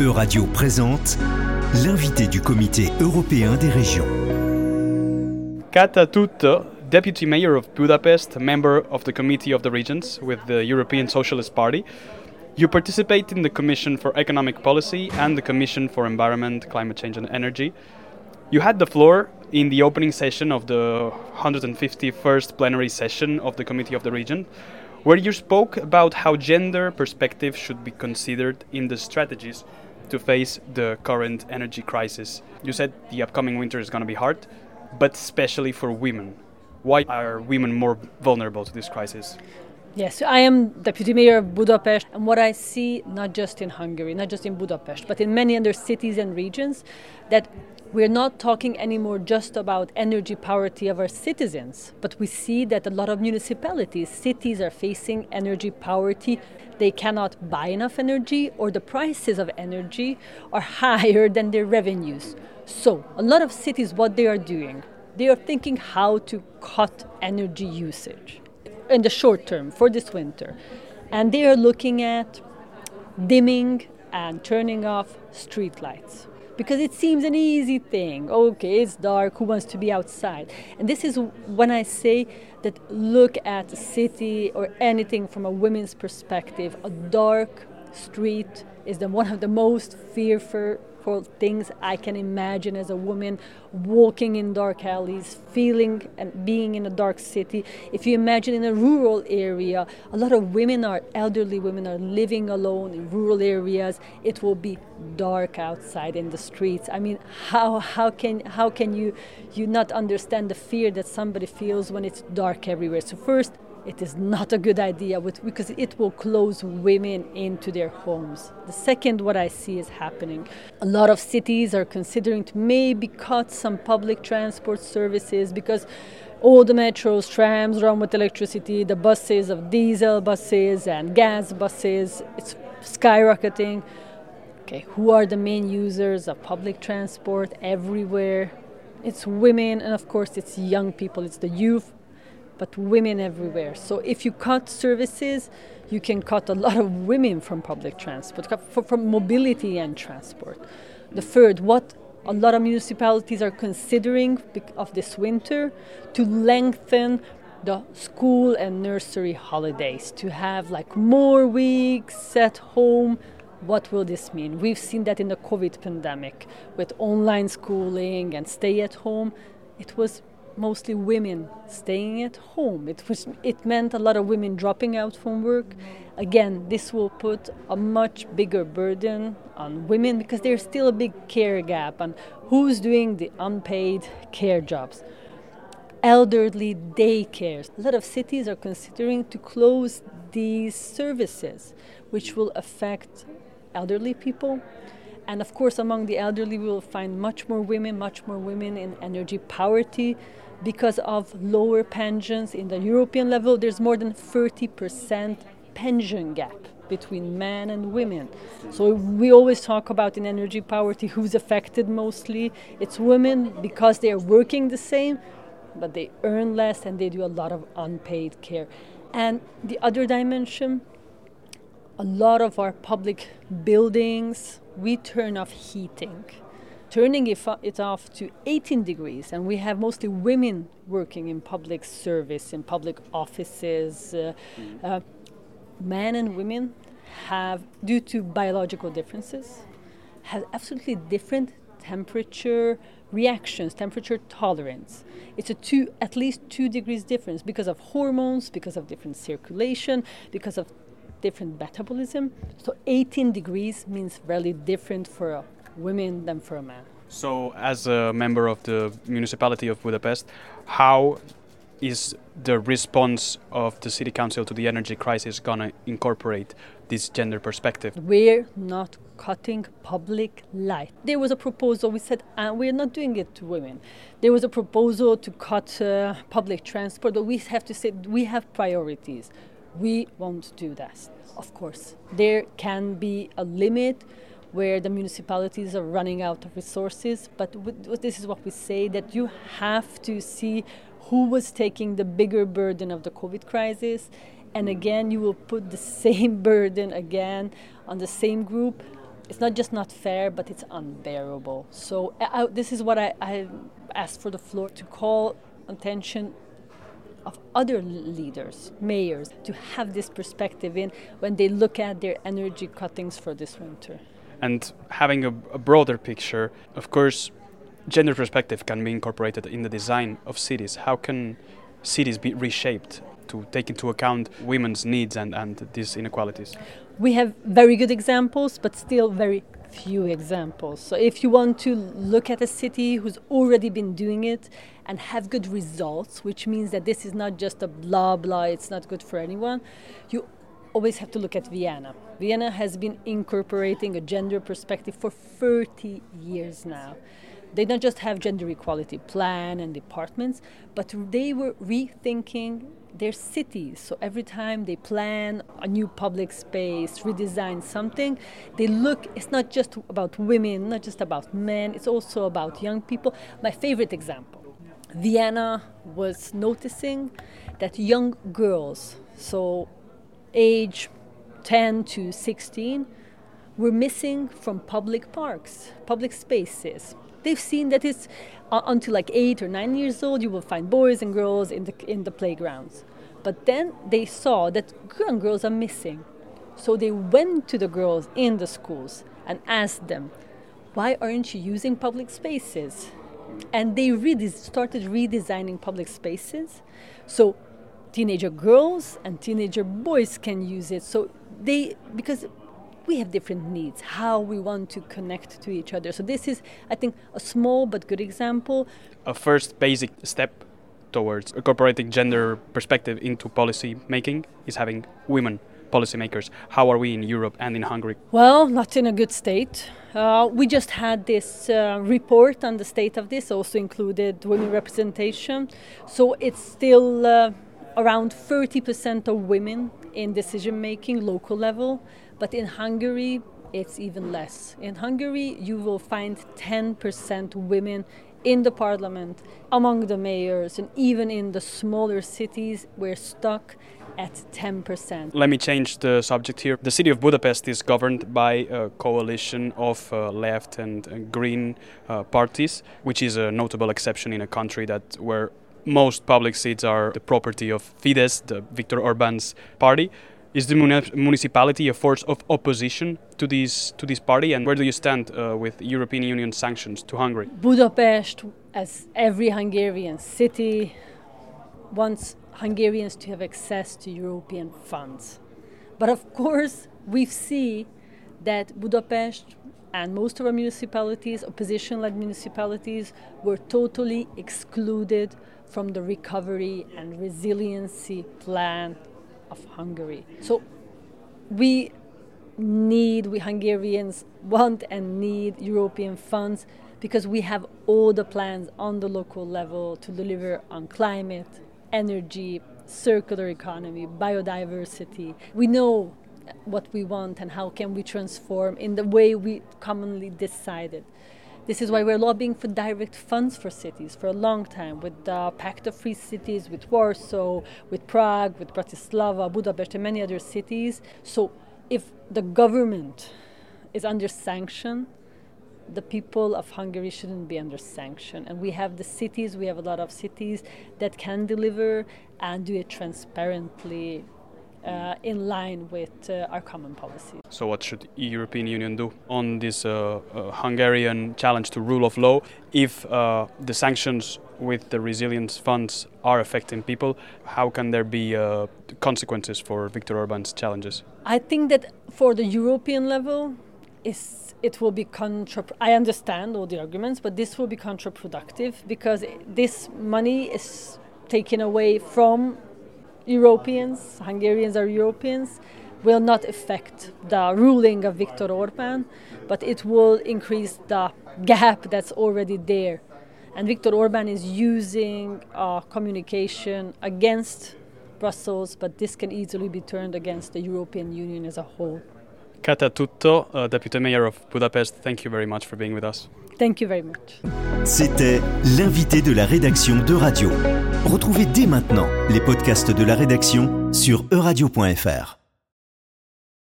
Euradio présente l'invité du Comité européen des régions. Kata Tutto, Deputy Mayor of Budapest, member of the Committee of the Regions with the European Socialist Party. You participate in the Commission for Economic Policy and the Commission for Environment, Climate Change and Energy. You had the floor in the opening session of the 151st plenary session of the Committee of the Region, where you spoke about how gender perspective should be considered in the strategies to face the current energy crisis. You said the upcoming winter is going to be hard, but especially for women. Why are women more vulnerable to this crisis? Yes, I am deputy mayor of Budapest, and what I see, not just in Hungary, not just in Budapest, but in many other cities and regions, that we're not talking anymore just about energy poverty of our citizens, but we see that a lot of municipalities, cities are facing energy poverty. They cannot buy enough energy, or the prices of energy are higher than their revenues. So, a lot of cities, what they are doing, they are thinking how to cut energy usage in the short term for this winter. And they are looking at dimming and turning off streetlights because it seems an easy thing. Okay, it's dark, who wants to be outside? And this is when I say that look at a city or anything from a women's perspective, a dark street is the one of the most fearful for things I can imagine as a woman walking in dark alleys, feeling and being in a dark city. If you imagine in a rural area, a lot of women are elderly women are living alone in rural areas. It will be dark outside in the streets. I mean, how how can how can you you not understand the fear that somebody feels when it's dark everywhere? So first it is not a good idea with, because it will close women into their homes. The second, what I see is happening, a lot of cities are considering to maybe cut some public transport services because all the metros, trams run with electricity, the buses of diesel buses and gas buses, it's skyrocketing. Okay, who are the main users of public transport everywhere? It's women, and of course, it's young people, it's the youth but women everywhere. So if you cut services, you can cut a lot of women from public transport, from mobility and transport. The third, what a lot of municipalities are considering of this winter to lengthen the school and nursery holidays to have like more weeks at home what will this mean we've seen that in the covid pandemic with online schooling and stay at home it was mostly women staying at home. It was it meant a lot of women dropping out from work. Again, this will put a much bigger burden on women because there's still a big care gap on who's doing the unpaid care jobs. Elderly daycares. A lot of cities are considering to close these services, which will affect elderly people and of course, among the elderly, we will find much more women, much more women in energy poverty because of lower pensions. In the European level, there's more than 30% pension gap between men and women. So we always talk about in energy poverty who's affected mostly. It's women because they are working the same, but they earn less and they do a lot of unpaid care. And the other dimension, a lot of our public buildings, we turn off heating turning it off to 18 degrees, and we have mostly women working in public service, in public offices. Uh, mm-hmm. uh, men and women have, due to biological differences, have absolutely different temperature reactions, temperature tolerance. It's a two, at least two degrees difference because of hormones, because of different circulation, because of different metabolism. So 18 degrees means really different for women than for a man. So, as a member of the municipality of Budapest, how is the response of the city council to the energy crisis going to incorporate this gender perspective? We're not cutting public light. There was a proposal, we said, uh, we're not doing it to women. There was a proposal to cut uh, public transport, but we have to say we have priorities. We won't do that, of course. There can be a limit where the municipalities are running out of resources. But this is what we say that you have to see who was taking the bigger burden of the COVID crisis. And again, you will put the same burden again on the same group. it's not just not fair, but it's unbearable. So I, I, this is what I, I asked for the floor to call attention of other leaders, mayors, to have this perspective in when they look at their energy cuttings for this winter. And having a, a broader picture, of course, gender perspective can be incorporated in the design of cities. How can cities be reshaped to take into account women's needs and, and these inequalities? We have very good examples, but still very few examples. So if you want to look at a city who's already been doing it and have good results, which means that this is not just a blah blah, it's not good for anyone, you always have to look at Vienna. Vienna has been incorporating a gender perspective for 30 years now. They don't just have gender equality plan and departments, but they were rethinking their cities. So every time they plan a new public space, redesign something, they look, it's not just about women, not just about men, it's also about young people. My favorite example Vienna was noticing that young girls, so age 10 to 16, were missing from public parks, public spaces they've seen that it's uh, until like eight or nine years old, you will find boys and girls in the, in the playgrounds. But then they saw that young girls are missing. So they went to the girls in the schools and asked them, why aren't you using public spaces? And they really started redesigning public spaces. So teenager girls and teenager boys can use it. So they, because we have different needs, how we want to connect to each other. So this is, I think, a small but good example. A first basic step towards incorporating gender perspective into policy making is having women policymakers. How are we in Europe and in Hungary? Well, not in a good state. Uh, we just had this uh, report on the state of this, also included women representation. So it's still uh, around 30% of women in decision making, local level. But in Hungary, it's even less. In Hungary, you will find 10% women in the parliament, among the mayors, and even in the smaller cities, we're stuck at 10%. Let me change the subject here. The city of Budapest is governed by a coalition of uh, left and uh, green uh, parties, which is a notable exception in a country that where most public seats are the property of Fidesz, the Viktor Orban's party. Is the municipality a force of opposition to this to this party, and where do you stand uh, with European Union sanctions to Hungary? Budapest, as every Hungarian city, wants Hungarians to have access to European funds. But of course, we see that Budapest and most of our municipalities, opposition led municipalities, were totally excluded from the recovery and resiliency plan of Hungary. So we need, we Hungarians want and need European funds because we have all the plans on the local level to deliver on climate, energy, circular economy, biodiversity. We know what we want and how can we transform in the way we commonly decided. This is why we're lobbying for direct funds for cities for a long time with the Pact of Free Cities, with Warsaw, with Prague, with Bratislava, Budapest, and many other cities. So if the government is under sanction, the people of Hungary shouldn't be under sanction. And we have the cities, we have a lot of cities that can deliver and do it transparently uh, in line with uh, our common policy. So, what should the European Union do on this uh, uh Hungarian challenge to rule of law if uh, the sanctions with the resilience funds are affecting people? How can there be uh, consequences for Viktor Orban's challenges? I think that for the European level, is it will be contra. I understand all the arguments, but this will be counterproductive because this money is taken away from Europeans, Hungarians are Europeans, will not affect the ruling of Viktor Orban, but it will increase the gap that's already there. And Viktor Orban is using uh, communication against Brussels, but this can easily be turned against the European Union as a whole. Kata Tutto, uh, Deputy Mayor of Budapest, thank you very much for being with us. Thank you very much. C'était l'invité de la rédaction de Radio. Retrouvez dès maintenant les podcasts de la rédaction sur euradio.fr.